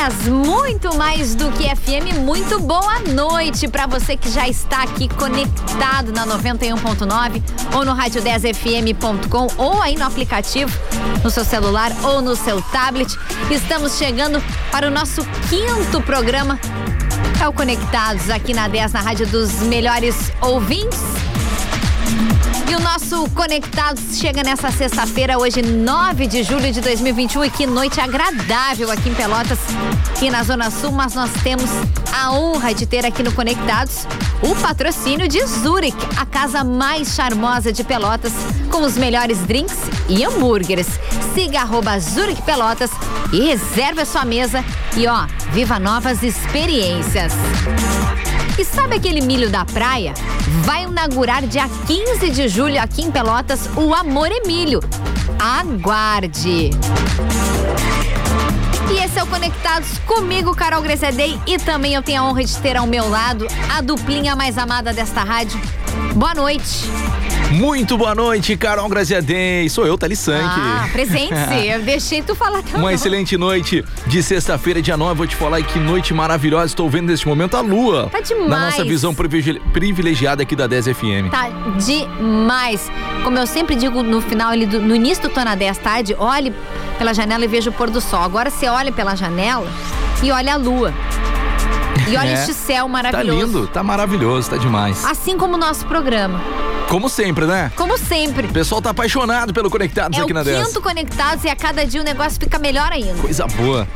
10, muito mais do que FM. Muito boa noite para você que já está aqui conectado na 91.9 ou no rádio 10fm.com ou aí no aplicativo, no seu celular ou no seu tablet. Estamos chegando para o nosso quinto programa. É o Conectados aqui na 10, na rádio dos melhores ouvintes. Nosso Conectados chega nessa sexta-feira, hoje 9 de julho de 2021. E que noite agradável aqui em Pelotas e na Zona Sul. Mas nós temos a honra de ter aqui no Conectados o patrocínio de Zurich, a casa mais charmosa de Pelotas, com os melhores drinks e hambúrgueres. Siga arroba Zurich Pelotas e reserve a sua mesa. E ó, viva novas experiências. E sabe aquele milho da praia? Vai inaugurar dia 15 de julho aqui em Pelotas o Amor Emílio. Aguarde! E esse é o Conectados comigo, Carol Gresedei, e também eu tenho a honra de ter ao meu lado a duplinha mais amada desta rádio. Boa noite. Muito boa noite, Carol Graziadei. Sou eu, Thali Sank. Ah, presente-se. eu deixei tu falar também. Uma excelente noite de sexta-feira, dia 9. Vou te falar que noite maravilhosa. Estou vendo neste momento a lua. Tá demais. Na nossa visão privilegiada aqui da 10 FM. Tá demais. Como eu sempre digo no final, no início do Tô na 10 tarde, olhe pela janela e veja o pôr do sol. Agora você olha pela janela e olha a lua. E olha é, este céu maravilhoso. Tá lindo, tá maravilhoso, tá demais. Assim como o nosso programa. Como sempre, né? Como sempre. O pessoal tá apaixonado pelo Conectados é aqui na 10. É o quinto Conectados e a cada dia o negócio fica melhor ainda. Coisa boa.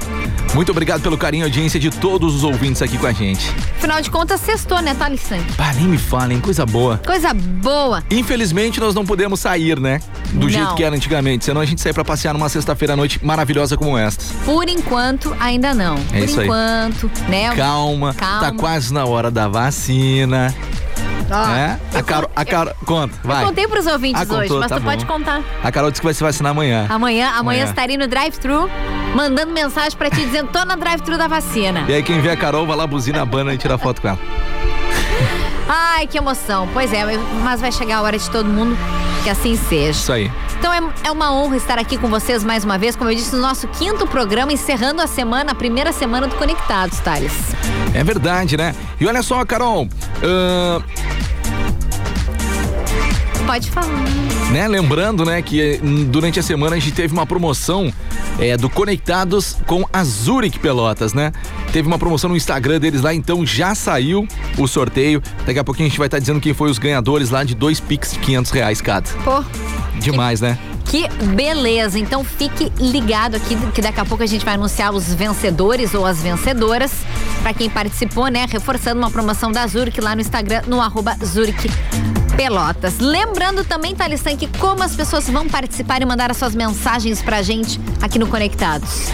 Muito obrigado pelo carinho e audiência de todos os ouvintes aqui com a gente. Afinal de contas, sextou, né, tá, Alessandro? Pá, nem me falem, coisa boa. Coisa boa. Infelizmente, nós não podemos sair, né? Do não. jeito que era antigamente. Senão a gente sai pra passear numa sexta-feira à noite maravilhosa como esta. Por enquanto, ainda não. É Por isso enquanto, aí. né? Calma, tá Calma. Tá quase na hora da vacina. Ah, é? A Carol, a Carol, conta, vai. Eu contei pros ouvintes ah, contou, hoje, mas tá tu bom. pode contar. A Carol disse que vai se vacinar amanhã. Amanhã, amanhã, amanhã. estarei no drive-thru, mandando mensagem pra ti dizendo, tô na drive-thru da vacina. E aí quem vê a Carol vai lá buzina a banda e tira foto com ela. Ai, que emoção. Pois é, mas vai chegar a hora de todo mundo que assim seja. Isso aí. Então é, é uma honra estar aqui com vocês mais uma vez, como eu disse, no nosso quinto programa, encerrando a semana, a primeira semana do Conectados, Thales. É verdade, né? E olha só, Carol. Uh Pode falar. Né? Lembrando, né, que hum, durante a semana a gente teve uma promoção é, do Conectados com a Zurich Pelotas, né? Teve uma promoção no Instagram deles lá, então já saiu o sorteio. Daqui a pouquinho a gente vai estar tá dizendo quem foi os ganhadores lá de dois Pix de 500 reais cada. Pô. Demais, que... né? Que beleza! Então fique ligado aqui que daqui a pouco a gente vai anunciar os vencedores ou as vencedoras para quem participou, né? Reforçando uma promoção da Zurich lá no Instagram, no arroba Zurich Pelotas. Lembrando também, Thalissan, que como as pessoas vão participar e mandar as suas mensagens pra gente aqui no Conectados.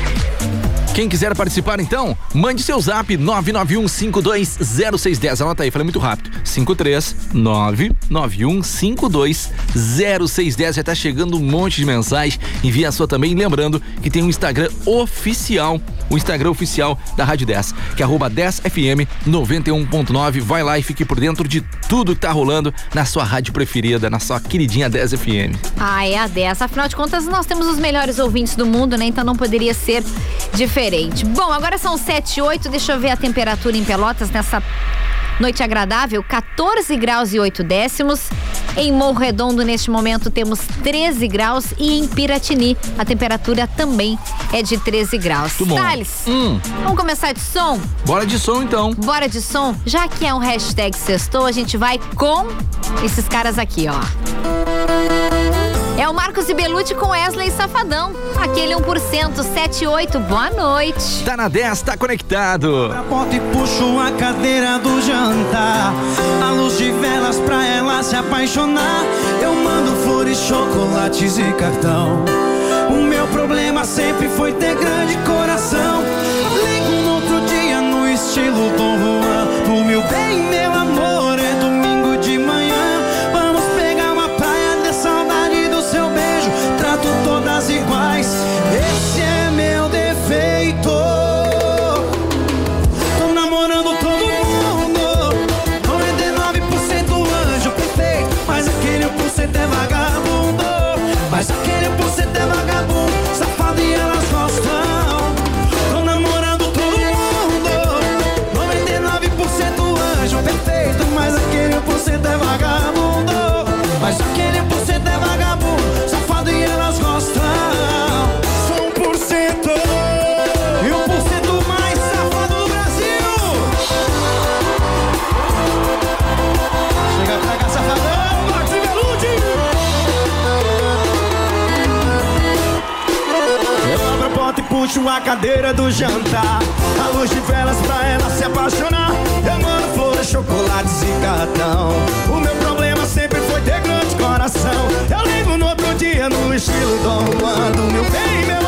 Quem quiser participar, então, mande seu zap 991520610. Anota aí, falei muito rápido. 53991520610. Já tá chegando um monte de mensagem. Envia a sua também. Lembrando que tem um Instagram oficial, o Instagram oficial da Rádio 10, que é arroba 10FM 91.9. Vai lá e fique por dentro de tudo que tá rolando na sua rádio preferida, na sua queridinha 10 FM. Ah, é a 10. Afinal de contas, nós temos os melhores ouvintes do mundo, né? Então não poderia ser diferente diferente. Bom, agora são 7 e 8, deixa eu ver a temperatura em Pelotas nessa noite agradável, 14 graus e 8 décimos. Em Morro Redondo, neste momento, temos 13 graus e em Piratini a temperatura também é de 13 graus. Muito bom. Thales, hum. vamos começar de som? Bora de som então. Bora de som? Já que é um hashtag sextou, a gente vai com esses caras aqui, ó. É o Marcos e Belucci com Wesley Safadão. Aquele 1%, 78. Boa noite. Tá na 10, tá conectado. A porta e puxo a cadeira do jantar. A luz de velas pra ela se apaixonar. Eu mando flores, chocolates e cartão. O meu problema sempre foi ter grande coração. Ligo no outro dia no estilo Dom Juan. O meu bem, meu amor. A cadeira do jantar. A luz de velas pra ela se apaixonar. Eu mando flores, chocolates e cartão. O meu problema sempre foi ter grande coração. Eu ligo no outro dia no estilo Dom Juan. Do meu bem, meu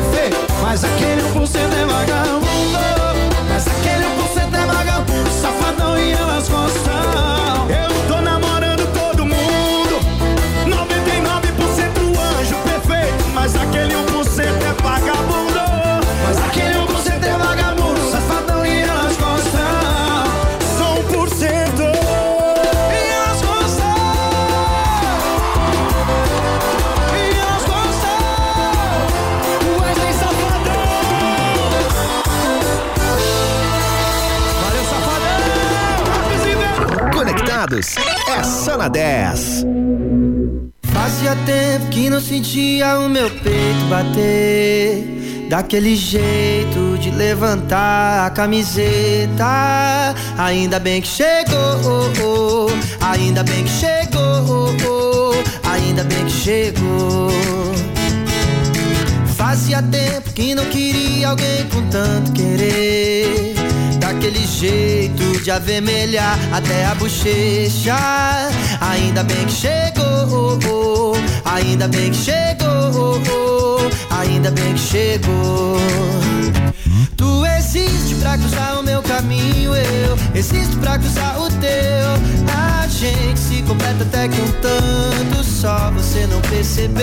fait. Na 10. Fazia tempo que não sentia o meu peito bater. Daquele jeito de levantar a camiseta. Ainda bem que chegou, ainda bem que chegou, ainda bem que chegou. Fazia tempo que não queria alguém com tanto querer. Daquele jeito de avermelhar até a bochecha. Ainda bem que chegou, ainda bem que chegou, ainda bem que chegou. Tu existe pra cruzar o meu caminho, eu existo pra cruzar o teu. A gente se completa até que um tanto só você não percebeu.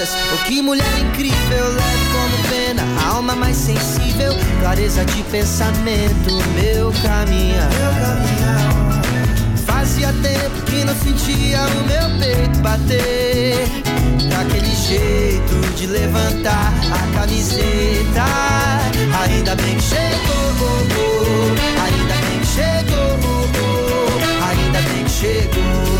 De todas, o que mulher incrível leve como pena, alma mais sensível, clareza de pensamento, meu caminhar. Fazia tempo que não sentia o meu peito bater. Daquele jeito de levantar a camiseta. Ainda bem que chegou, ainda bem que chegou, ainda bem que chegou.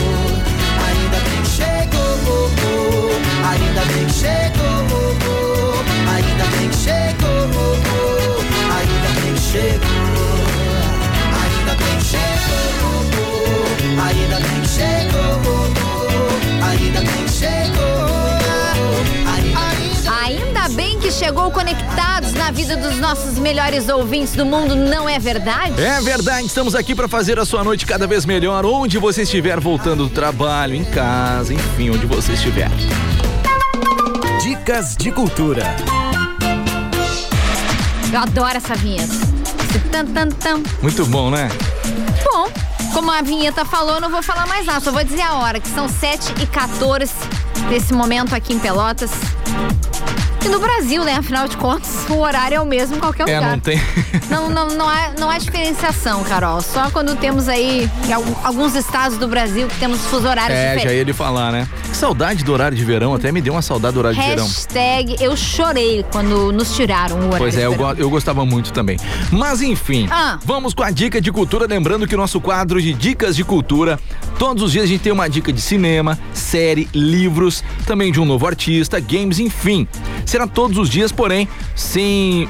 ainda bem que chegou, ainda bem que chegou, ainda bem que chegou, ainda bem que chegou, ainda bem que chegou, ainda bem que chegou, ainda Ainda bem que chegou conectados na vida dos nossos melhores ouvintes do mundo, não é verdade? É verdade, estamos aqui para fazer a sua noite cada vez melhor, onde você estiver voltando do trabalho, em casa, enfim, onde você estiver. Dicas de cultura. Eu adoro essa vinheta. Esse tan, tan, tan. Muito bom, né? Bom, como a vinheta falou, eu não vou falar mais nada, só vou dizer a hora, que são 7 e 14 nesse momento aqui em Pelotas. E no Brasil, né? Afinal de contas, o horário é o mesmo em qualquer É, lugar. não tem. Não, não, não, há, não há diferenciação, Carol. Só quando temos aí alguns estados do Brasil que temos fuso horários É, já diferentes. ia ele falar, né? Que saudade do horário de verão, até me deu uma saudade do horário de verão. Hashtag eu chorei quando nos tiraram o horário Pois é, eu, verão. go- eu gostava muito também. Mas enfim, Ah. vamos com a dica de cultura. Lembrando que o nosso quadro de dicas de cultura, todos os dias a gente tem uma dica de cinema, série, livros, também de um novo artista, games, enfim. Será todos os dias, porém, sem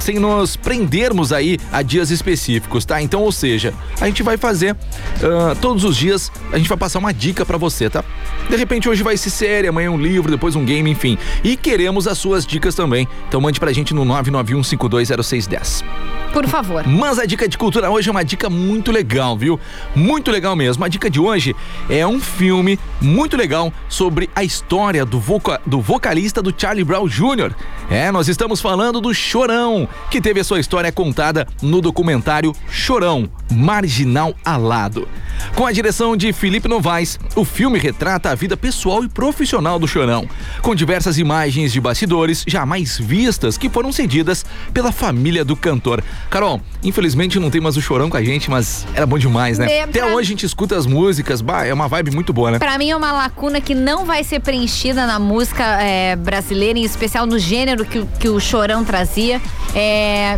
sem nos prendermos aí a dias específicos, tá? Então, ou seja, a gente vai fazer ah, todos os dias, a gente vai passar uma dica pra você, tá? De repente hoje vai ser série, amanhã um livro, depois um game, enfim. E queremos as suas dicas também. Então mande pra gente no 991520610. Por favor. Mas a dica de cultura hoje é uma dica muito legal, viu? Muito legal mesmo. A dica de hoje é um filme muito legal sobre a história do, voca- do vocalista do Charlie Brown Jr. É, nós estamos falando do Chorão, que teve a sua história contada no documentário Chorão, Marginal Alado. Com a direção de Felipe Novaes, o filme retrata a vida pessoal e profissional do Chorão, com diversas imagens de bastidores jamais vistas que foram cedidas pela família do cantor. Carol, infelizmente não tem mais o Chorão com a gente, mas era bom demais, né? É, Até pra- hoje a gente escuta as músicas, bah, é uma vibe muito boa, né? Pra mim é uma lacuna que não vai ser preenchida na música é, brasileira, em especial no gênero que, o- que o Chorão trazia. É,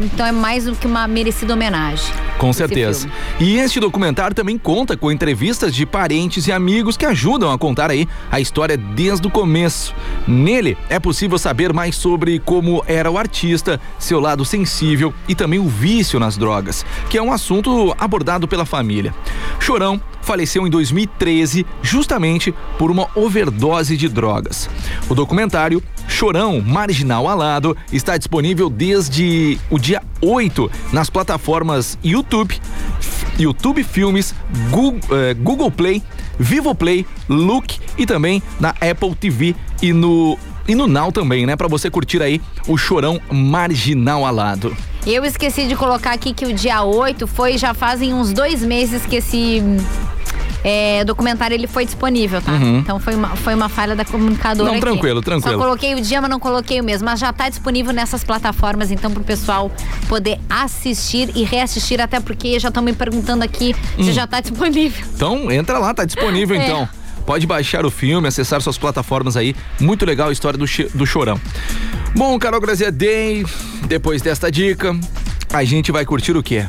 então é mais do que uma merecida homenagem. Com certeza. filme. E este documentário também conta com entrevistas de parentes e amigos que ajudam a contar aí a história desde o começo. Nele é possível saber mais sobre como era o artista, seu lado sensível e também o vício nas drogas, que é um assunto abordado pela família. Chorão faleceu em 2013 justamente por uma overdose de drogas. O documentário Chorão Marginal Alado está disponível desde o dia 8 nas plataformas YouTube, YouTube Filmes, Google, eh, Google Play, Vivo Play, Look e também na Apple TV e no e no Now também, né, Pra você curtir aí o Chorão Marginal Alado. Eu esqueci de colocar aqui que o dia 8 foi, já fazem uns dois meses que esse é, documentário ele foi disponível, tá? Então foi uma, foi uma falha da comunicadora Uhum. Não, aqui. tranquilo, tranquilo. Só coloquei o dia, mas não coloquei o mesmo. Mas já tá disponível nessas plataformas, então pro pessoal poder assistir e reassistir, até porque já estão me perguntando aqui Hum. se já tá disponível. Então, entra lá, tá disponível É. então. Pode baixar o filme, acessar suas plataformas aí. Muito legal a história do, do Chorão. Bom, Carol Grazia Day, depois desta dica, a gente vai curtir o quê?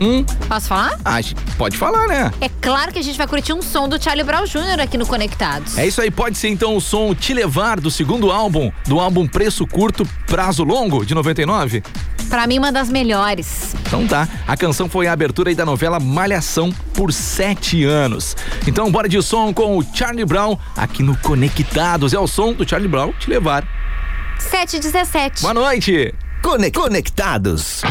Hum, Posso falar? a gente pode falar, né? É claro que a gente vai curtir um som do Charlie Brown Jr. aqui no Conectados. É isso aí, pode ser então o som Te Levar do segundo álbum, do álbum Preço Curto, Prazo Longo, de 99? Pra mim, uma das melhores. Então tá, a canção foi a abertura aí da novela Malhação por sete anos. Então bora de som com o Charlie Brown aqui no Conectados. É o som do Charlie Brown Te Levar. 7 e 17. Boa noite! Conec- Conectados.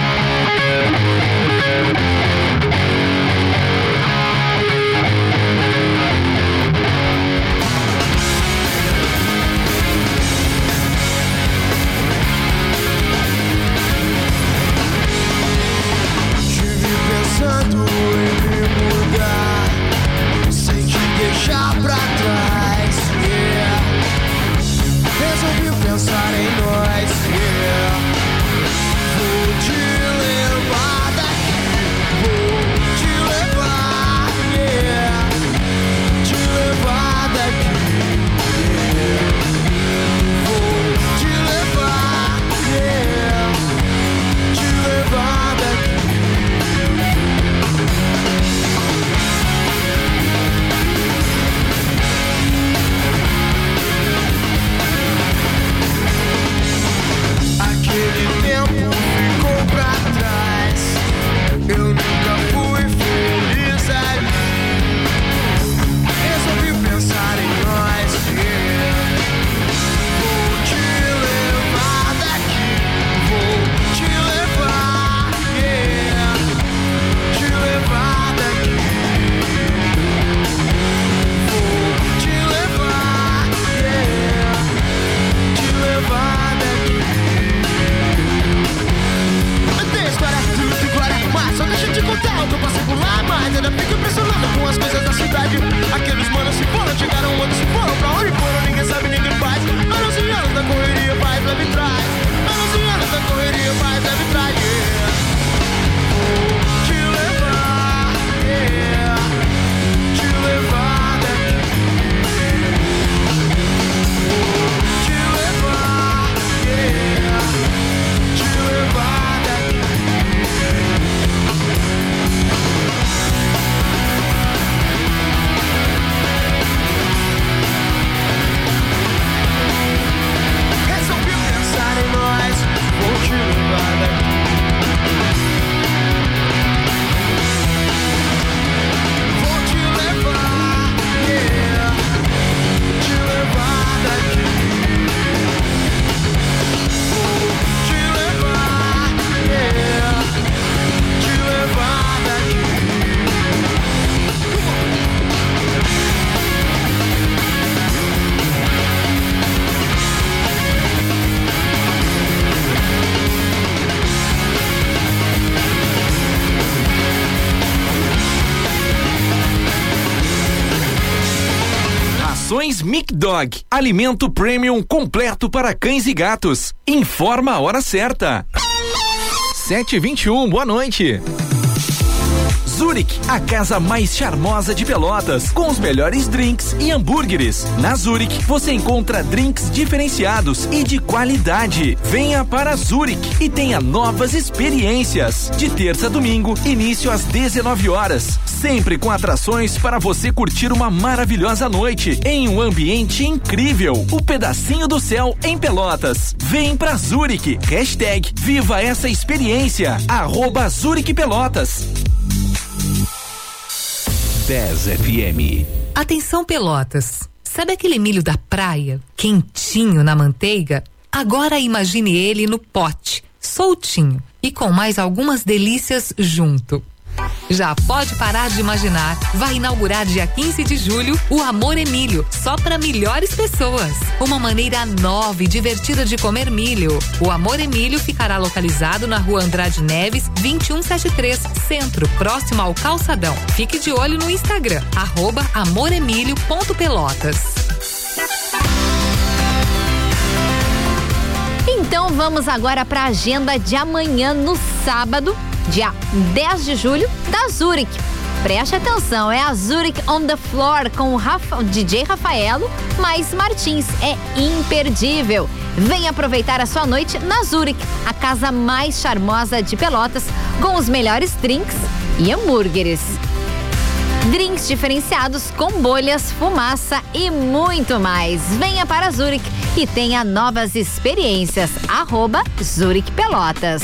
Alimento premium completo para cães e gatos. Informa a hora certa. 721, boa noite. Zurich, a casa mais charmosa de Pelotas, com os melhores drinks e hambúrgueres. Na Zurich, você encontra drinks diferenciados e de qualidade. Venha para Zurich e tenha novas experiências. De terça a domingo, início às 19 horas. Sempre com atrações para você curtir uma maravilhosa noite em um ambiente incrível. O pedacinho do céu em Pelotas. Vem pra Zurich. Hashtag Viva essa experiência. Arroba Zurich Pelotas. 10 FM. Atenção Pelotas. Sabe aquele milho da praia, quentinho na manteiga? Agora imagine ele no pote, soltinho e com mais algumas delícias junto. Já pode parar de imaginar. Vai inaugurar dia 15 de julho o Amor Emílio, só para melhores pessoas. Uma maneira nova e divertida de comer milho. O Amor Emílio ficará localizado na rua Andrade Neves, 2173, Centro, próximo ao Calçadão. Fique de olho no Instagram, arroba amoremílio.pelotas. Então vamos agora para a agenda de amanhã no sábado, dia 10 de julho, da Zurich. Preste atenção, é a Zurich on the Floor com o, Rafa, DJ Rafaelo, mais Martins. É imperdível. Vem aproveitar a sua noite na Zurich, a casa mais charmosa de Pelotas, com os melhores drinks e hambúrgueres. Drinks diferenciados com bolhas, fumaça e muito mais. Venha para Zurich e tenha novas experiências. Arroba Zurich Pelotas.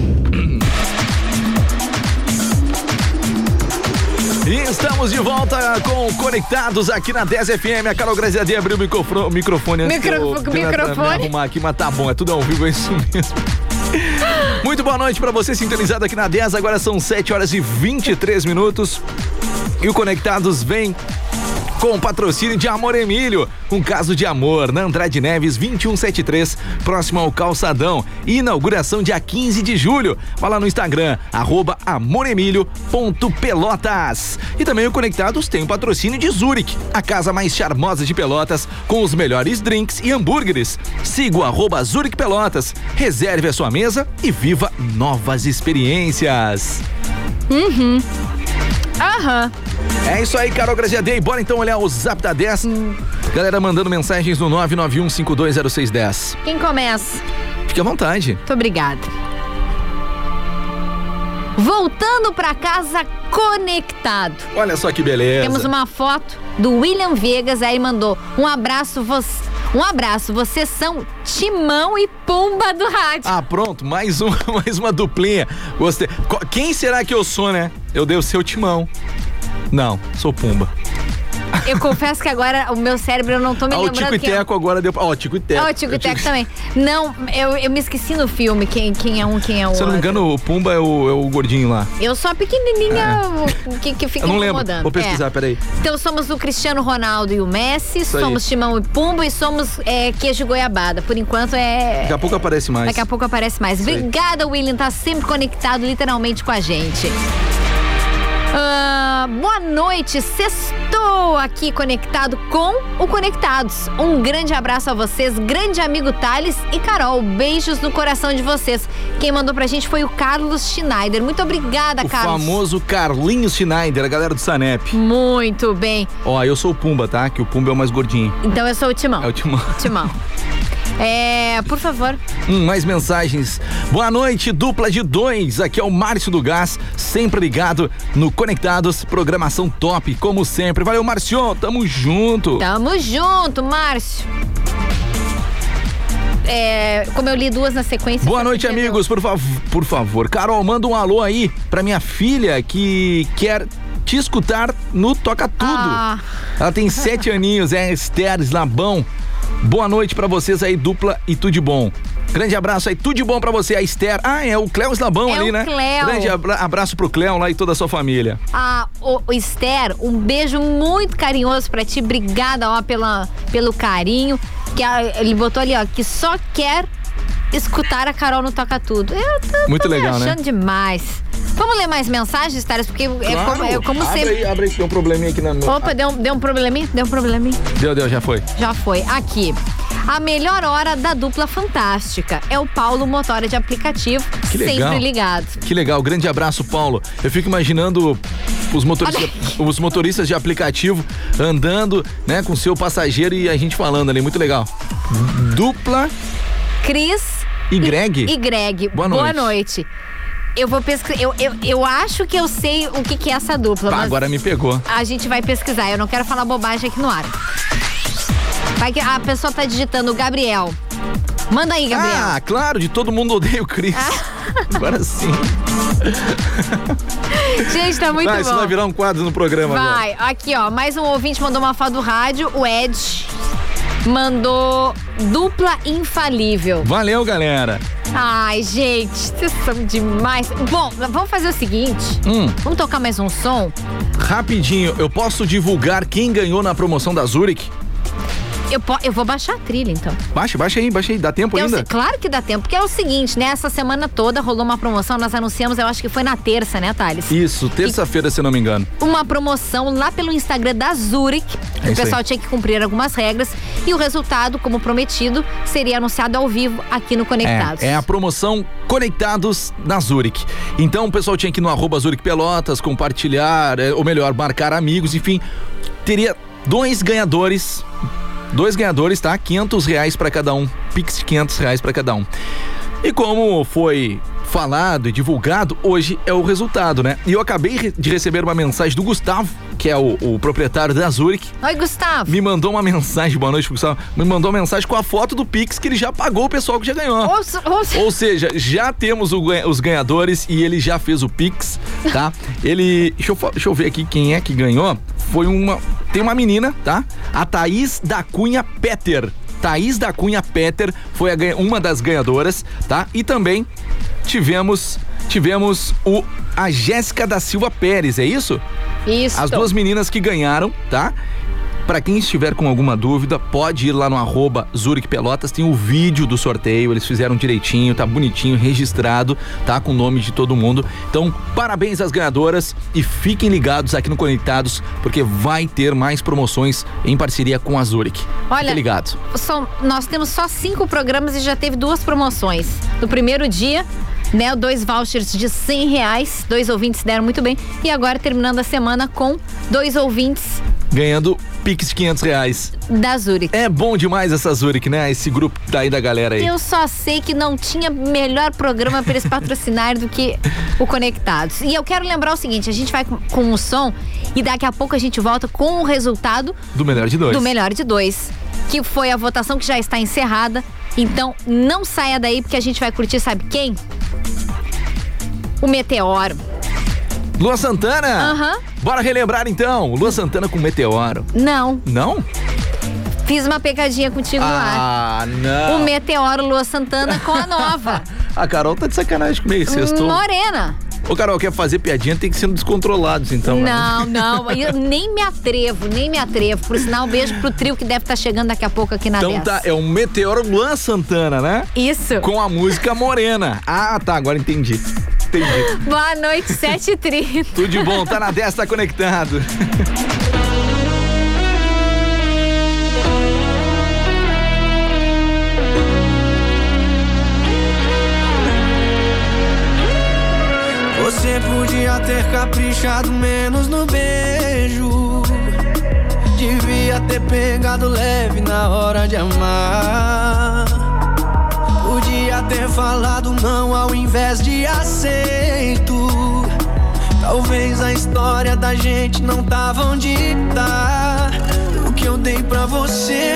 E estamos de volta com Conectados aqui na 10 FM. A Carol Graziadinha abriu o microfone, microfone antes Micro- eu- microfone? arrumar aqui, mas tá bom, é tudo ao vivo, é isso mesmo. Muito boa noite pra você sintonizado aqui na 10. Agora são 7 horas e 23 minutos. E o Conectados vem com patrocínio de Amor Emílio, um caso de amor na Andrade Neves 2173, próximo ao Calçadão. Inauguração dia 15 de julho. Vá lá no Instagram, arroba. E também o Conectados tem o patrocínio de Zurich, a casa mais charmosa de Pelotas, com os melhores drinks e hambúrgueres. Siga o arroba Zurich Pelotas, reserve a sua mesa e viva novas experiências. Aham. É isso aí, Carol Graziadei. Bora então olhar o Zap da 10. Galera mandando mensagens no 991520610. Quem começa? Fique à vontade. Muito obrigada. Voltando pra casa conectado. Olha só que beleza. Temos uma foto do William Vegas, aí mandou um abraço, você, um abraço, vocês são Timão e Pumba do rádio. Ah, pronto, mais, um, mais uma duplinha. Gostei. Quem será que eu sou, né? Eu devo ser o Timão. Não, sou Pumba. Eu confesso que agora o meu cérebro eu não tô me Ah, o lembrando Tico e é. Teco agora deu. Ó, o Tico e Teco. Ah, o Tico e Teco também. Não, eu, eu me esqueci no filme quem, quem é um, quem é o Se eu não me outro. engano, o Pumba é o, é o gordinho lá. Eu sou a pequenininha o- que, que fica É. Eu não lembro. Vou pesquisar, É. peraí. Então somos o Cristiano Ronaldo e o Messi, aí. somos Timão e Pumba e somos é, queijo goiabada. Por enquanto é. Daqui a pouco aparece mais. Daqui a pouco aparece mais. aí. Obrigada, William. Tá sempre conectado literalmente com a gente. Ah, boa noite, sextou aqui conectado com o Conectados. Um grande abraço a vocês, grande amigo Thales e Carol. Beijos no coração de vocês. Quem mandou pra gente foi o Carlos Schneider. Muito obrigada, O Carlos. famoso Carlinhos Schneider, a galera do Sanep. Muito bem. Ó, eu sou o Pumba, tá? Que o Pumba é o mais gordinho. Então eu sou o Timão. É o Timão. Timão. É, por favor. Hum, mais mensagens. Boa noite, dupla de dois. Aqui é o Márcio do Gás, sempre ligado no Conectados, programação top, como sempre. Valeu, Márcio, tamo junto. Tamo junto, Márcio. É, como eu li duas na sequência. Boa noite, amigos, por, fav por favor. Carol, manda um alô aí pra minha filha que quer te escutar no Toca Tudo. Ah. Ela tem sete aninhos, é Esther Slabão. Boa noite pra vocês aí, dupla e tudo de bom. Grande abraço aí, tudo de bom pra você, a Esther. Ah, é o Cléo Slabão É ali, o né? Cléo. Grande abra- abraço pro Cléo lá e toda a sua família. Ah, o, o Esther, um beijo muito carinhoso pra ti. Obrigada, ó, pela, pelo carinho. Que a- ele botou ali, ó, que só quer escutar a Carol no Toca Tudo. Eu tô, Muito tô me legal, né? achando demais. Vamos ler mais mensagens, Thales? Porque é como, é como abre sempre. Aí, abre aí, tem um probleminha aqui na minha. Opa, deu, um- deu um probleminha? Deu um probleminha? Deu, deu, já foi. Já foi. Aqui. A melhor hora da dupla fantástica é o Paulo Motora de aplicativo, Que legal. sempre ligado. Que legal, grande abraço, Paulo. Eu fico imaginando os motoristas, os motoristas de aplicativo andando, né, com seu passageiro e a gente falando ali, muito legal. Dupla Cris e Greg. e Greg. Boa Boa noite. noite. Eu vou pesquisar. Eu, eu, eu acho que eu sei o que, que é essa dupla, mas agora me pegou. a gente vai pesquisar. Eu não quero falar bobagem aqui no ar. Vai que a pessoa tá digitando Gabriel. Manda aí, Gabriel. Ah, claro, de todo mundo odeia o Cris. Agora sim. gente, tá muito vai, bom. isso vai virar um quadro no programa agora. Vai, aqui ó, mais um ouvinte mandou uma foto do rádio, o Ed mandou dupla infalível. Valeu, galera. Ai, gente, vocês são demais. Bom, vamos fazer o seguinte, Hum, vamos tocar mais um som? rapidinho, eu posso divulgar quem ganhou na promoção da Zurich? Eu, eu vou baixar a trilha, então. Baixa, baixa aí, baixa aí, dá tempo Eu ainda? sei- claro que dá tempo, porque é o seguinte, né? Essa semana toda rolou uma promoção, nós anunciamos, eu acho que foi na terça, né, Thales? Isso, terça-feira, se não me engano. uma promoção lá pelo Instagram da Zurich. É o pessoal aí. tinha que cumprir algumas regras e o resultado, como prometido, seria anunciado ao vivo aqui no Conectados. É, é a promoção Conectados na Zurich. Então o pessoal tinha que ir no arroba Zurich Pelotas, compartilhar, é, ou melhor, marcar amigos, enfim. Teria dois ganhadores. Dois ganhadores, tá? 500 reais pra cada um. Pix de 500 reais pra cada um. E como foi falado e divulgado, hoje é o resultado, né? E eu acabei de receber uma mensagem do Gustavo, que é o, o proprietário da Zurich, Oi, Gustavo. me mandou uma mensagem, boa noite, Gustavo, me mandou uma mensagem com a foto do Pix que ele já pagou o pessoal que já ganhou. Ouça- ouça- Ou seja, já temos o os ganhadores e ele já fez o Pix, tá? Ele. Deixa eu, deixa eu ver aqui quem é que ganhou. Foi uma. Tem uma menina, tá? A Thaís da Cunha Peter. Thaís da Cunha Peter foi ganha- uma das ganhadoras, tá? E também tivemos. Tivemos o a Jéssica da Silva Pérez, é isso? Isso. As duas meninas que ganharam, tá? Pra quem estiver com alguma dúvida, pode ir lá no arroba Zurich Pelotas, tem o vídeo do sorteio, eles fizeram direitinho, tá bonitinho, registrado, tá? Com o nome de todo mundo. Então, parabéns às ganhadoras e fiquem ligados aqui no Conectados, porque vai ter mais promoções em parceria com a Zurich. Olha, Fique ligado. Só- nós temos só cinco programas e já teve duas promoções. No primeiro dia, né, dois vouchers de 100 reais, dois ouvintes deram muito bem. E agora terminando a semana com dois ouvintes Ganhando Pix de 500 reais. da Zurich. É bom demais essa Zurich, né? Esse grupo daí da galera aí. Eu só sei que não tinha melhor programa para eles patrocinarem do que o Conectados. E eu quero lembrar o seguinte: a gente vai com, com o som e daqui a pouco a gente volta com o resultado Do melhor de dois. do melhor de dois, que foi a votação que já está encerrada. Então não saia daí porque a gente vai curtir, sabe quem? O Meteoro. Lua Santana? Aham. Bora relembrar então. Lua Santana com Meteoro. Não, Não? fiz uma pegadinha contigo no ar. Ah, não. O Meteoro Lua Santana com a nova. A Carol tá de sacanagem comigo, sextou. Morena. Ô, Carol, quer fazer piadinha, tem que ser descontrolados, então. né? Não, não, eu nem me atrevo, nem me atrevo. Por sinal, um beijo pro trio que deve estar chegando daqui a pouco aqui na Então 10. tá, é o Meteoro Luan Santana, né? Isso. Com a música Morena. Ah, tá, agora entendi. Entendi. Boa noite, 7h30. Tudo de bom, tá na 10, tá conectado. podia ter caprichado menos no beijo. Devia ter pegado leve na hora de amar. Podia ter falado não ao invés de aceito. Talvez a história da gente não tava onde tá. O que eu dei pra você,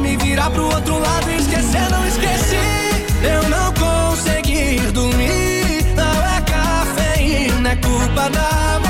me virar pro outro lado e esquecer, não esqueci. Eu não consegui dormir, não é cafeína, é culpa da morena,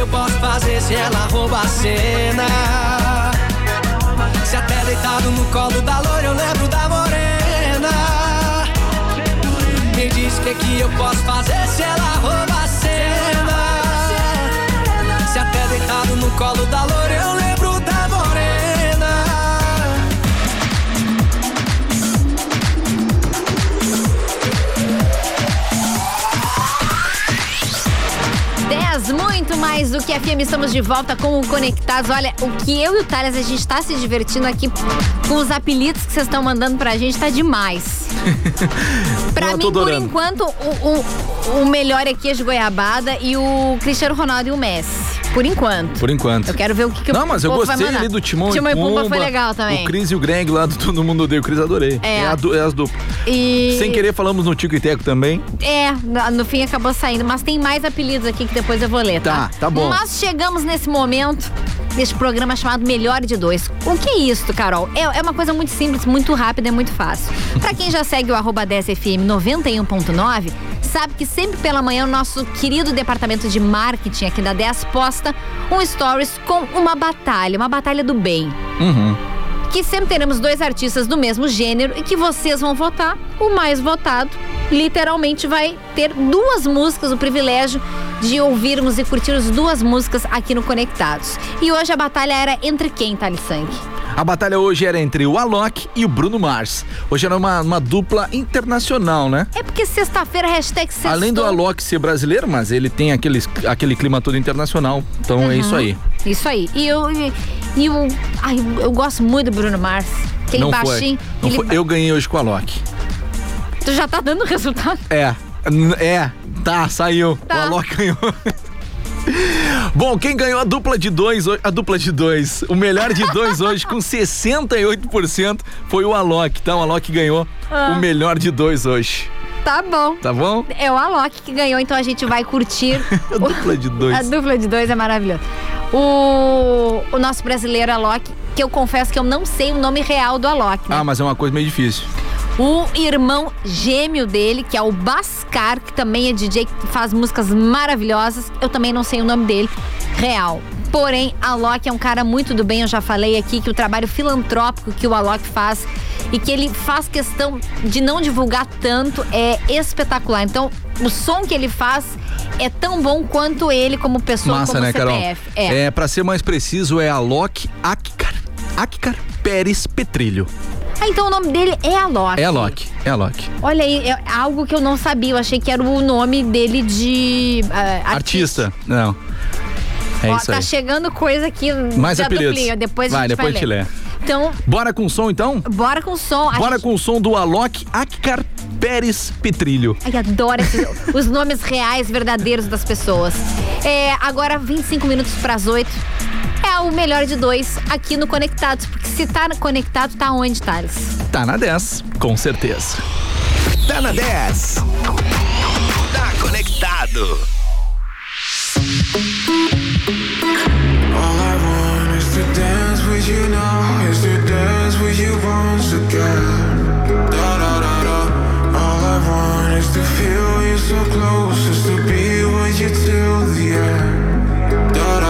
Eu posso fazer se ela rouba a cena. Se até deitado no colo da loira eu lembro da morena. Me diz o que que eu posso fazer se ela rouba a cena. Se até deitado no colo da loira eu lembro mais do que FM. Estamos de volta com o Conectados. Olha, o que eu e o Thales, a gente tá se divertindo aqui com os apelidos que vocês estão mandando pra gente, tá demais. pra Eu mim, por enquanto, o, o, o melhor é queijo goiabada e o Cristiano Ronaldo e o Messi. Por enquanto. Por enquanto. Eu quero ver o que, que Não, mas eu gostei ali do Timão, Timão e e Pumba foi legal também. O Cris e o Greg lá do Todo Mundo Odeia o Cris, adorei. É. a du- é as duplas. E... Sem querer, falamos no Tico e Teco também. É, no, no fim acabou saindo, mas tem mais apelidos aqui que depois eu vou ler, tá? Tá, tá bom. Mas chegamos nesse momento deste programa chamado Melhor de Dois. O que é isso, Carol? É, é uma coisa muito simples, muito rápida e muito fácil. Pra quem já segue o arroba 10FM 91.9, sabe que sempre pela manhã o nosso querido departamento de marketing aqui da 10 posta um stories com uma batalha, uma batalha do bem Uhum. que sempre teremos dois artistas do mesmo gênero e que vocês vão votar. O mais votado, literalmente, vai ter duas músicas, o privilégio de ouvirmos e curtirmos duas músicas aqui no Conectados. E hoje a batalha era entre quem, Thales Sank? A batalha hoje era entre o Alok e o Bruno Mars. Hoje era uma, uma dupla internacional, né? É porque sexta-feira, hashtag sextou. Além do Alok ser brasileiro, mas ele tem aquele, aquele clima todo internacional. Então é isso aí. Isso aí. E eu, e, e eu, ai, eu gosto muito do Bruno Mars. Aquele Não baixinho. foi. Não ele foi. Eu ganhei hoje com o Alok. Tu já tá dando resultado? É. É. Tá, saiu. Tá. O Alok ganhou. Bom, quem ganhou a dupla de dois, hoje- a dupla de dois, o melhor de dois hoje, com 68%, foi o Alok, tá? O Alok ganhou Ah. o melhor de dois hoje, Tá bom. tá bom? É o Alok que ganhou, então a gente vai curtir. A dupla de dois. A dupla de dois é maravilhosa. O, o nosso brasileiro Alok, que eu confesso que eu não sei o nome real do Alok, né? Ah, mas é uma coisa meio difícil. O irmão gêmeo dele, que é o Bascar, que também é DJ, que faz músicas maravilhosas. Eu também não sei o nome dele real. Porém, Alok é um cara muito do bem, eu já falei aqui que o trabalho filantrópico que o Alok faz e que ele faz questão de não divulgar tanto é espetacular. Então, o som que ele faz é tão bom quanto ele como pessoa, Massa, como né, Carol? CPF. É. É, pra ser mais preciso, é Alok Akkar, Akkar Pérez Petrilho. Ah, então o nome dele é Alok. É Alok, é Alok. Olha aí, é algo que eu não sabia. Eu achei que era o nome dele de. Uh, artista. artista. Não. É Ó, isso tá aí. chegando coisa aqui Mais de apelidos. Duplinha. Depois vai, a gente depois vai te ler. Então. Bora com o som então? Bora com o som. A Bora gente... com o som do Alok Akkar Pérez Petrilho. Ai, adoro esses, os nomes reais, verdadeiros das pessoas. É, agora 25 minutos para as 8 o melhor de dois aqui no Conectados. Porque se tá conectado, tá onde, Thales? Tá na 10, com certeza. Tá na 10. Tá conectado. All I want is to dance with you now, is to dance with you once again. Da, da, da, da. All I want is to feel you so close, is to be with you till the end. Da, da,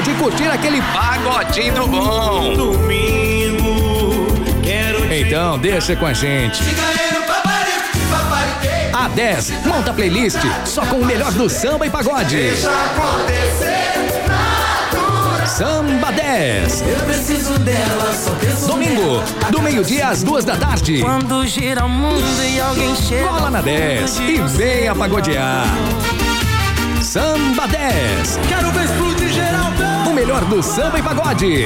Akkar curtir aquele pagodinho do bom. Domingo, quero Então, deixa com a gente. A 10 monta playlist só com o melhor do samba e pagode. Samba 10. Eu preciso dela, só penso Domingo, do meio-dia às duas da tarde. Quando gira o mundo e alguém chega. Cola na 10 e venha pagodear. Samba 10. Quero ver explodir geral, O melhor do samba e pagode.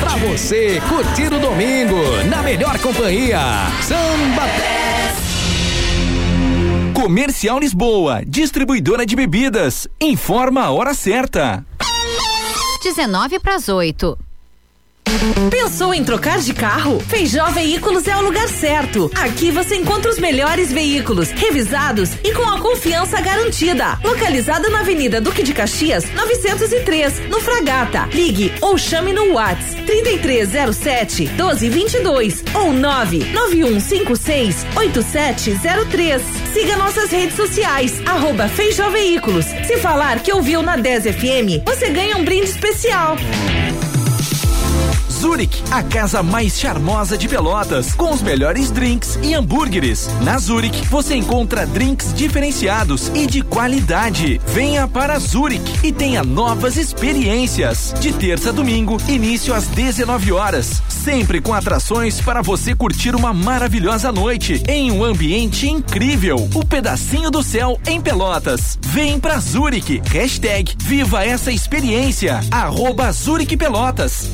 Pra você curtir o domingo na melhor companhia. Samba 10. Comercial Lisboa, distribuidora de bebidas. Informa a hora certa. 19 para as 8. Pensou em trocar de carro? Feijó Veículos é o lugar certo. Aqui você encontra os melhores veículos, revisados e com a confiança garantida. Localizado na Avenida Duque de Caxias, 903, no Fragata. Ligue ou chame no Whats 3307 1222 ou 99156 8703. Siga nossas redes sociais, arroba Feijó Veículos. Se falar que ouviu na 10 FM, você ganha um brinde especial. Zurich, a casa mais charmosa de Pelotas, com os melhores drinks e hambúrgueres. Na Zurich, você encontra drinks diferenciados e de qualidade. Venha para Zurich e tenha novas experiências. De terça a domingo, início às 19 horas. Sempre com atrações para você curtir uma maravilhosa noite em um ambiente incrível. O pedacinho do céu em Pelotas. Vem pra Zurich. Hashtag Viva essa experiência. Arroba Zurich Pelotas.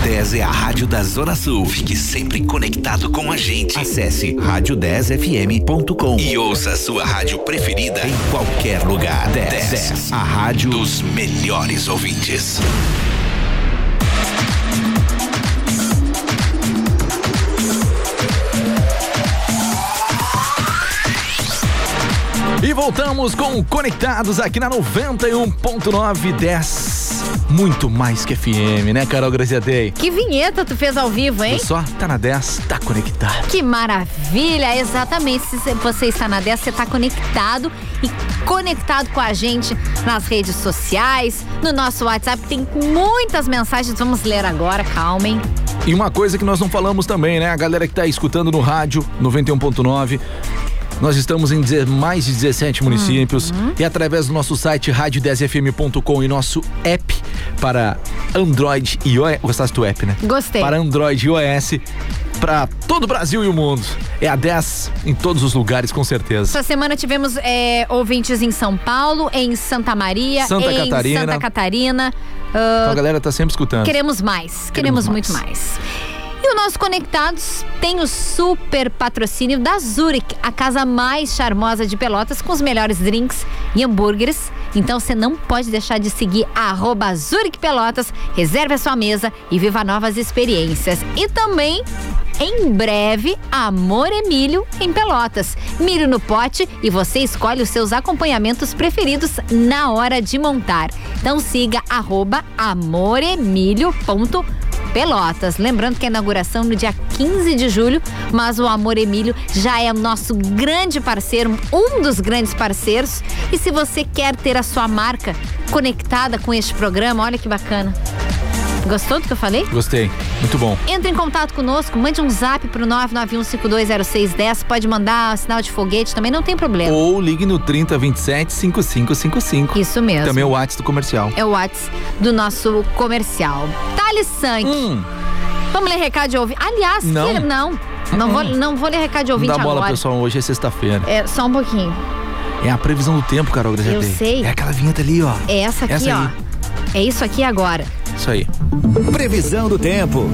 A 10 é a rádio da Zona Sul. Fique sempre conectado com a gente. Acesse rádio10fm.com e ouça a sua rádio preferida em qualquer lugar. 10, 10 a rádio dos melhores ouvintes. E voltamos com Conectados aqui na 91.9 10. Muito mais que FM, né, Carol Graziadei? Que vinheta tu fez ao vivo, hein? Viu só? Tá na 10, tá conectado. Que maravilha! Exatamente. Se você está na 10, você está conectado e conectado com a gente nas redes sociais, no nosso WhatsApp. Tem muitas mensagens, vamos ler agora, calmem. E uma coisa que nós não falamos também, né? A galera que tá escutando no rádio 91.9. Nós estamos em mais de 17 municípios e através do nosso site rádio10fm.com e nosso app para Android e iOS. Gostaste do app, né? Gostei. Para Android e iOS para todo o Brasil e o mundo. É a 10 em todos os lugares, com certeza. Essa semana tivemos é, ouvintes em São Paulo, em Santa Maria, Santa em Catarina. Santa Catarina. Então Ah, a galera tá sempre escutando. Queremos mais, queremos, Queremos muito mais. E nosso Conectados tem o super patrocínio da Zurich, a casa mais charmosa de Pelotas, com os melhores drinks e hambúrgueres. Então você não pode deixar de seguir arroba Zurich Pelotas, reserve a sua mesa e viva novas experiências. E também, em breve, Amor Emílio em Pelotas. Milho no pote e você escolhe os seus acompanhamentos preferidos na hora de montar. Então siga arroba amoremilho.pelotas. Pelotas. Lembrando que a inauguração no dia 15 de julho, mas o Amor Emílio já é nosso grande parceiro, um dos grandes parceiros. E se você quer ter a sua marca conectada com este programa, olha que bacana. Gostou do que eu falei? Gostei. Muito bom. Entre em contato conosco, mande um zap pro 991520610, pode mandar sinal de foguete também, não tem problema. Ou ligue no 3027 5555. Isso mesmo. Também é o WhatsApp do comercial. É o WhatsApp do nosso comercial. Thales Sank. Hum. Vamos ler recado de ouvinte. Aliás, Não. que- não. Não vou, não vou ler recado de ouvinte dá bola, agora. pessoal. Hoje é sexta-feira. É, só um pouquinho. É a previsão do tempo, Carol Graziadei. Eu sei. É aquela vinheta ali, ó. É essa aqui, Essa ó. É isso aqui agora. Isso aí. Previsão do tempo.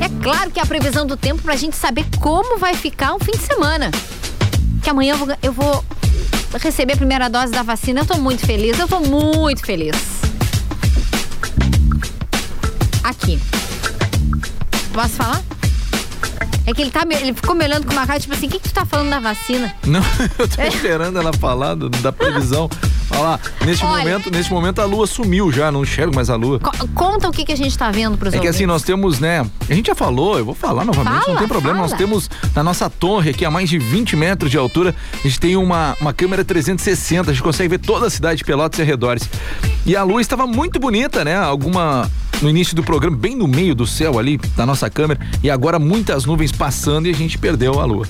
É claro que é a previsão do tempo pra gente saber como vai ficar um fim de semana. Que amanhã eu vou, eu vou receber a primeira dose da vacina. Eu tô muito feliz, eu tô muito feliz. Aqui. Posso falar? É que ele, tá, ele ficou me olhando com uma cara, tipo assim, o que, que tu tá falando da vacina? Não, eu tô esperando ela falar do- da previsão. Olha lá, neste Olha. momento, neste momento a lua sumiu já, não enxergo mais a lua. Co- conta o que, que a gente tá vendo pros É que assim, ouvintes. nós temos, né? A gente já falou, eu vou falar novamente, Fala, não tem problema. fala. Nós temos na nossa torre aqui a mais de 20 metros de altura, a gente tem uma, uma câmera 360, a gente consegue ver toda a cidade de Pelotas e arredores. E a lua estava muito bonita, né? Alguma. No início do programa, bem no meio do céu ali, da nossa câmera, e agora muitas nuvens passando e a gente perdeu a lua.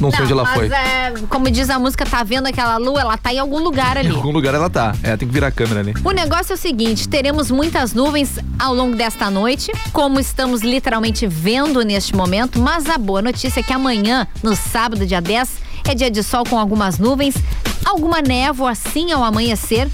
Não, sei onde ela mas foi. é, como diz a música, tá vendo aquela lua? Ela tá em algum lugar ali. Em algum lugar ela tá. É, tem que virar a câmera ali. O negócio é o seguinte: teremos muitas nuvens ao longo desta noite, como estamos literalmente vendo neste momento, mas a boa notícia é que amanhã, no sábado, dia 10, é dia de sol com algumas nuvens, alguma névoa assim ao amanhecer.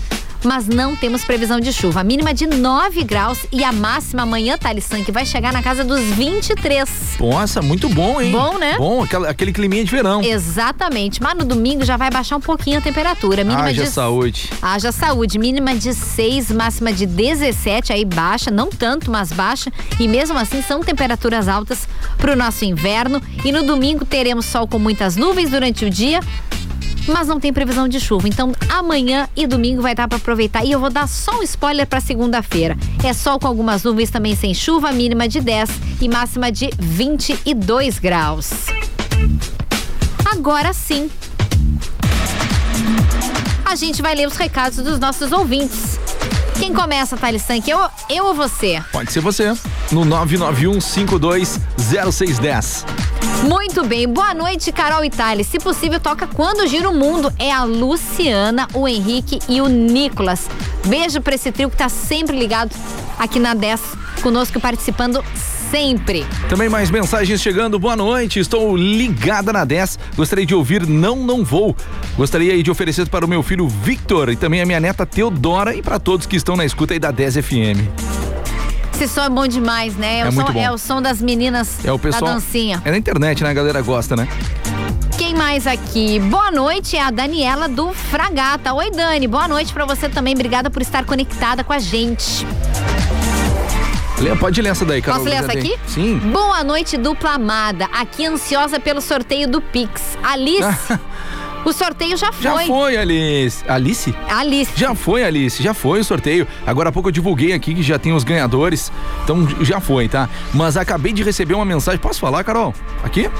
Mas não temos previsão de chuva. A mínima de 9 graus e a máxima amanhã, Thalissan, que vai chegar na casa dos 23. Nossa, muito bom, hein? Bom, né? Bom, aquela- aquele climinha de verão. Exatamente. Mas no domingo já vai baixar um pouquinho a temperatura. Mínima Haja de saúde. Haja saúde, mínima de 6, máxima de 17, aí baixa, não tanto, mas baixa. E mesmo assim são temperaturas altas para o nosso inverno. E no domingo teremos sol com muitas nuvens durante o dia. Mas não tem previsão de chuva. Então, amanhã e domingo vai dar para aproveitar. E eu vou dar só um spoiler para segunda-feira. É sol com algumas nuvens também sem chuva, mínima de 10 e máxima de 22 graus. Agora sim, a gente vai ler os recados dos nossos ouvintes. Quem começa, Thales Sank? Eu, eu ou você? Pode ser você. No 991520610. Muito bem, boa noite, Carol e Thales. Se possível, toca Quando Gira o Mundo. É a Luciana, o Henrique e o Nicolas. Beijo pra esse trio que tá sempre ligado aqui na 10, conosco participando sempre. Também mais mensagens chegando. Boa noite, estou ligada na 10. Gostaria de ouvir Não Não Vou. Gostaria aí de oferecer para o meu filho Victor e também a minha neta Teodora e para todos que estão na escuta aí da 10 FM. Esse som é bom demais, né? É o, muito som, bom. é o som das meninas É o pessoal. da dancinha. É na internet, né? A galera gosta, né? Quem mais aqui? Boa noite, é a Daniela do Fragata. Oi, Dani. Boa noite pra você também. Obrigada por estar conectada com a gente. Lê- Pode ler essa daí, Carol. Posso ler essa aqui? Sim. Boa noite, dupla amada. Aqui ansiosa pelo sorteio do Pix. Alice, o sorteio já foi. Já foi, Alice. Alice? Alice. Já foi, Alice, já foi o sorteio. Agora há pouco eu divulguei aqui que já tem os ganhadores. Então já foi, tá? Mas acabei de receber uma mensagem. Posso falar, Carol? Aqui?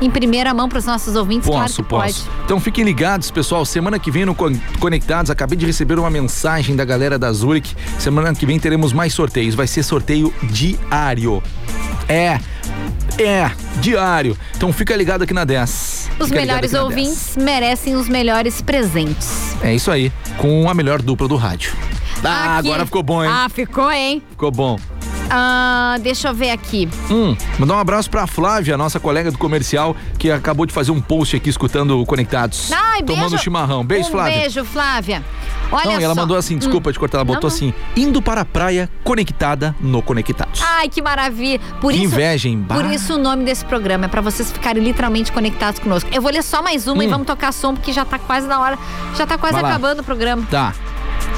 Em primeira mão pros nossos ouvintes, claro Posso, que posso. pode. Então fiquem ligados, pessoal. Semana que vem no Con- Conectados, acabei de receber uma mensagem da galera da Zurich. Semana que vem teremos mais sorteios. Vai ser sorteio diário. É. É, diário. Então fica ligado aqui na 10. Os Fica melhores ouvintes merecem os melhores presentes. 10. É isso aí, com a melhor dupla do rádio. Ah, Aqui. agora ficou bom, hein? Ah, ficou, hein? Ficou bom. Ah, deixa eu ver aqui. Hum, mandar um abraço pra Flávia, nossa colega do comercial, que acabou de fazer um post aqui escutando o Conectados. Ai, tomando beijo. chimarrão. Beijo, um Flávia. beijo, Flávia. Olha Não, e ela só. mandou assim, desculpa Hum. te cortar, ela botou Não, assim, indo para a praia conectada no Conectados. Ai, que maravilha. Por Que isso, inveja, hein? Por isso o nome desse programa é pra vocês ficarem literalmente conectados conosco. Eu vou ler só mais uma e Hum. vamos tocar som porque já tá quase na hora, já tá quase Vai lá. acabando o programa. Tá.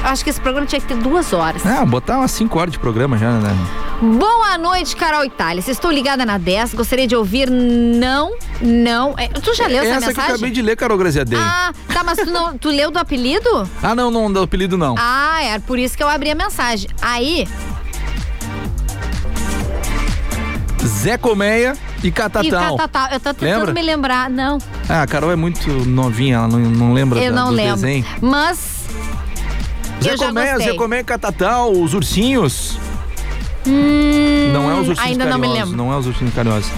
Acho que esse programa tinha que ter duas horas. Ah, botar umas 5 horas de programa já, né? Boa noite, Carol Itália. Estou ligada na 10. Gostaria de ouvir não, não. É, tu já leu essa, Essa que eu mensagem? acabei de ler, Carol Graziadei. Ah. Ah, tá, mas tu, não, tu leu do apelido? não, não, do apelido não. Ah, é por isso que eu abri a mensagem. Aí, Zé Colmeia e e Catatal. Catatal. Eu tô tentando Lembra? me lembrar. Não, Ah, a Carol é muito novinha, ela não, não lembra eu da- não lembro. desenho. Mas Colmeia e Catatal, os ursinhos. Hum, Não é os ursinhos Ainda não carinhosos, me lembro. não é os ursinhos carinhosos.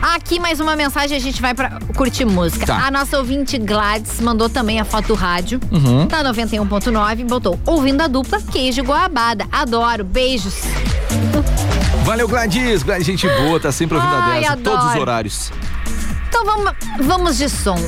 Aqui mais uma mensagem, a gente vai pra curtir música. Tá. A nossa ouvinte Gladys mandou também a foto do rádio. Uhum. Da 91.9, botou ouvindo a dupla queijo goiabada. Adoro, beijos. Valeu, Gladys. Gladys, gente boa, tá sempre ouvindo a Ai, 10, em todos os horários. Então vamos, vamos de som.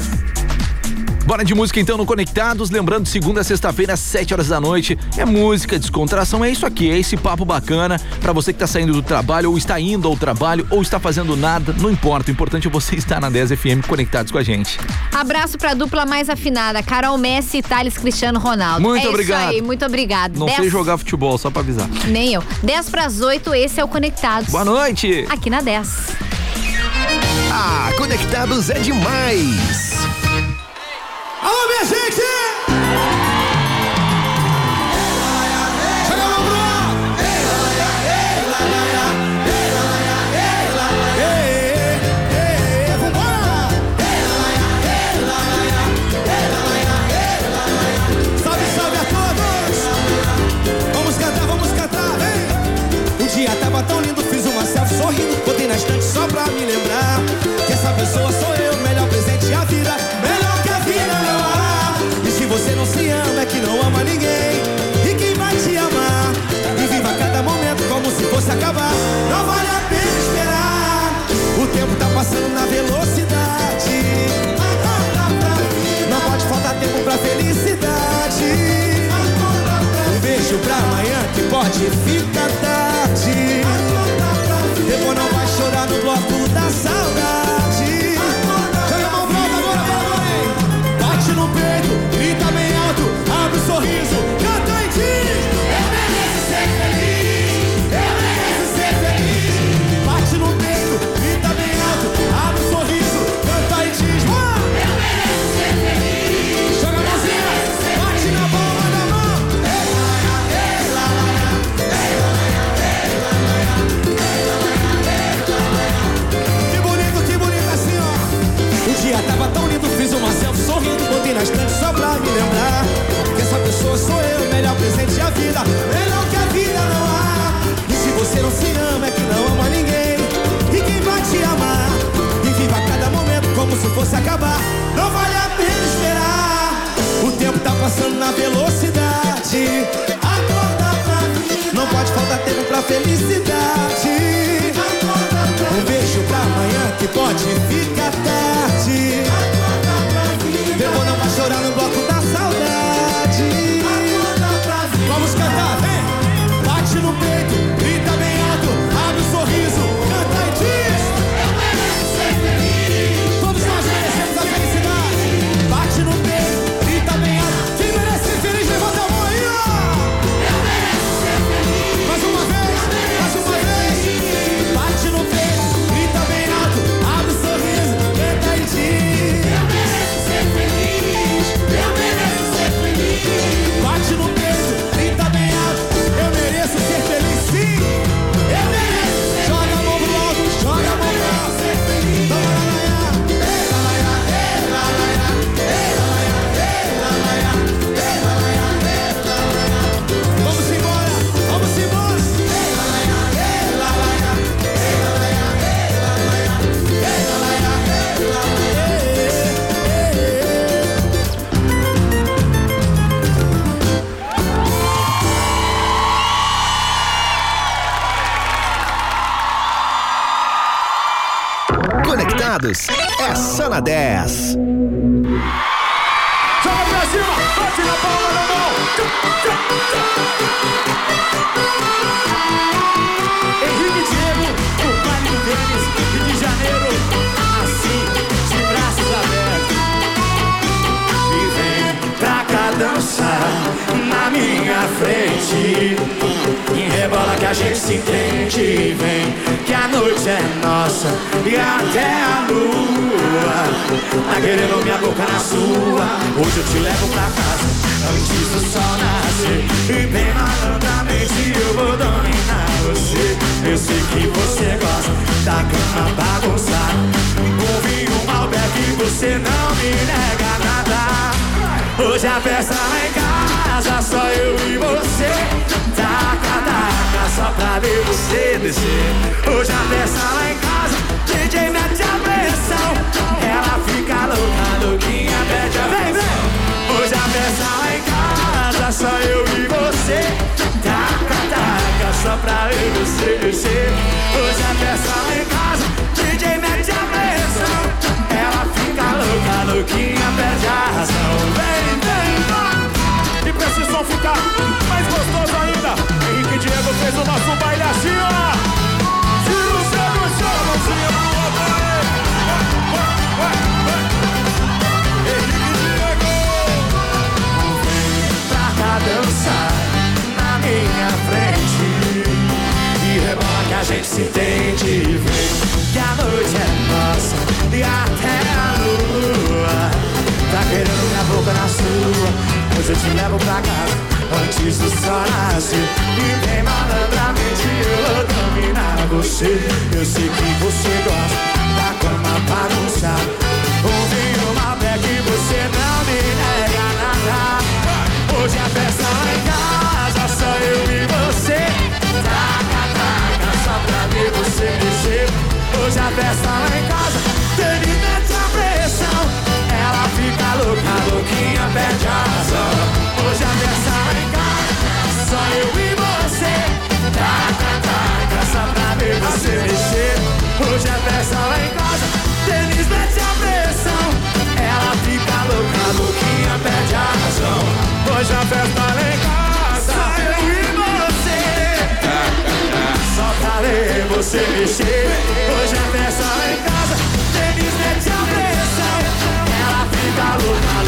Bora de música então no Conectados, lembrando, segunda a sexta-feira, às 7 horas da noite, é música, descontração, é isso aqui, é esse papo bacana pra você que tá saindo do trabalho, ou está indo ao trabalho, ou está fazendo nada, não importa, o importante é você estar na 10 FM conectados com a gente. Abraço pra dupla mais afinada, Carol Messi e Thales Cristiano Ronaldo. Muito é obrigado. Isso aí, muito obrigado. Não Dez- sei jogar futebol, só pra avisar. Nem eu. 10 pras 8, esse é o Conectados. Boa noite! Aqui na 10. Ah, Conectados é demais. Alô, minha gente! Chega a mão pro ar! Salve, salve a todos! Vamos cantar, vamos cantar! O dia tava tão lindo, fiz uma selfie sorrindo, botei na estante só pra me lembrar que essa pessoa sou eu. if you acabar. Não vale a pena esperar. O tempo tá passando na velocidade. Acorda pra vida. Não pode faltar tempo pra felicidade. Acorda pra. Um beijo pra amanhã que pode ficar tarde. Acorda pra vida. Eu vou chorar no bloco. gente se entende e vê que a noite é nossa e até a lua tá querendo minha boca na sua, pois eu te levo pra casa antes do sol nascer. e bem malandramente eu vou dominar você. Eu sei que você gosta da cama bagunçada, ouvi uma beca e você não me nega nada. Hoje a festa festa lá em casa, teve a pressão. Ela fica louca, louquinha, perde a razão. Hoje a festa lá em casa, só eu e você. Taca, taca, só pra ver você mexer. Hoje a festa lá em casa, tênis mete a pressão. Ela fica louca, louquinha, perde a razão. Hoje a festa lá em casa você mexer. Hoje a festa lá em casa, Denis mete a pressão. Ela fica louca,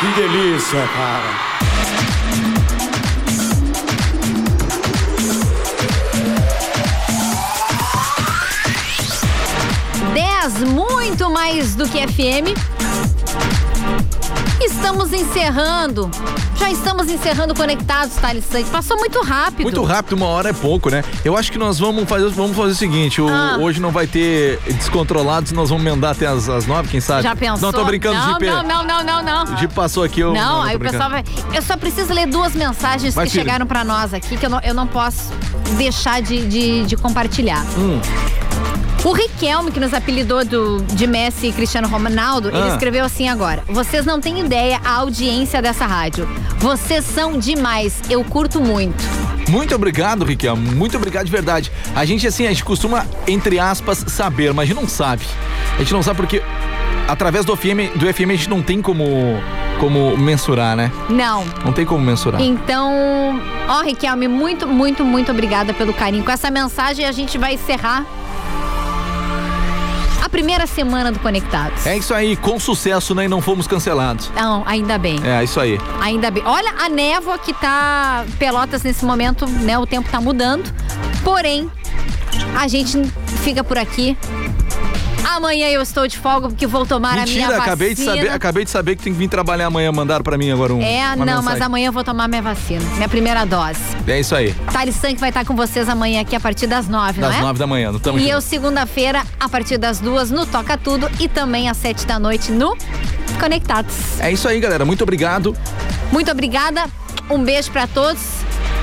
Que delícia, cara. Dez, muito mais do que FM. Estamos encerrando. Já estamos encerrando conectados, Thales Santos. Passou muito rápido. Muito rápido, uma hora é pouco, né? Eu acho que nós vamos fazer, vamos fazer o seguinte: o- Ah. hoje não vai ter descontrolados, nós vamos emendar até as, as nove, quem sabe? Já pensou? Não, tô brincando, não, Jeep. Não, não, não, não, não. O Jeep passou aqui, eu. Não, tô aí o pessoal vai. Eu só preciso ler duas mensagens Vai, que filho. chegaram pra nós aqui, que eu não, eu não posso deixar de, de, de compartilhar. Hum. O Riquelme, que nos apelidou do, de Messi e Cristiano Ronaldo, ele Ah. escreveu assim agora: Vocês não têm ideia a audiência dessa rádio. Vocês são demais. Eu curto muito. Muito obrigado, Riquelme. Muito obrigado de verdade. A gente, assim, a gente costuma, entre aspas, saber, mas a gente não sabe. A gente não sabe porque através do FM, do FM a gente não tem como, como mensurar, né? Não. Não tem como mensurar. Então, ó, Riquelme, muito, muito, muito obrigada pelo carinho. Com essa mensagem, a gente vai encerrar primeira semana do Conectados. É isso aí, com sucesso, né? E não fomos cancelados. Não, ainda bem. É, isso aí. Ainda bem. Olha a névoa que tá Pelotas nesse momento, né? O tempo tá mudando. Porém, a gente fica por aqui. Amanhã eu estou de folga porque vou tomar a minha Mentira, vacina. acabei de saber, acabei de saber que tem que vir trabalhar amanhã, mandaram pra mim agora um. É, não, mas mensagem. amanhã eu vou tomar minha vacina, minha primeira dose. É isso aí. Thales Sank vai estar com vocês amanhã aqui a partir das nove, Das não é? nove da manhã, não tamo E junto. eu segunda-feira, a partir das duas, no Toca Tudo e também às sete da noite no Conectados. É isso aí, galera. Muito obrigado. Muito obrigada, um beijo pra todos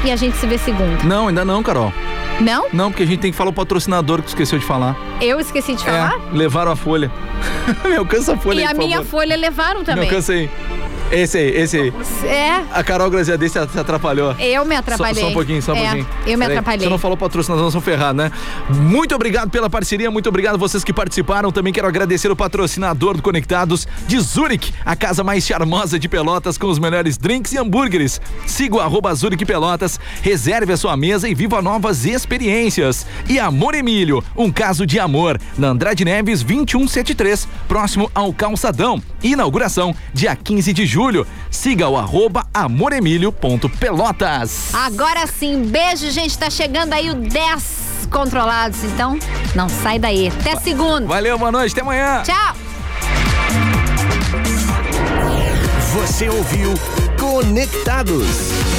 e a gente se vê segunda. Não, ainda não, Carol. Não? Não, porque a gente tem que falar o patrocinador que esqueceu de falar. Eu esqueci de falar? É, levaram a folha. Me alcança a folha e aí, a minha favor. folha levaram Me também. alcança aí. Esse aí, esse aí. É, A Carol Graziadei se atrapalhou. eu me atrapalhei. Só, só um pouquinho, só um É, pouquinho. Eu me Peraí, atrapalhei. Você não falou patrocinador, nós somos ferrados, né? Muito obrigado pela parceria, muito obrigado vocês que participaram. Também quero agradecer o patrocinador do Conectados de Zurich, a casa mais charmosa de Pelotas com os melhores drinks e hambúrgueres. Siga o arroba Zurich Pelotas, reserve a sua mesa e viva novas experiências. E Amor Emílio, um caso de amor, na Andrade Neves 2173, próximo ao Calçadão. Inauguração dia 15 de julho. Siga o arroba amoremílio.pelotas. Agora sim, beijo, gente. Tá chegando aí o 10 controlados, então não sai daí. Até segunda. Valeu, boa noite, até amanhã. Tchau. Você ouviu Conectados.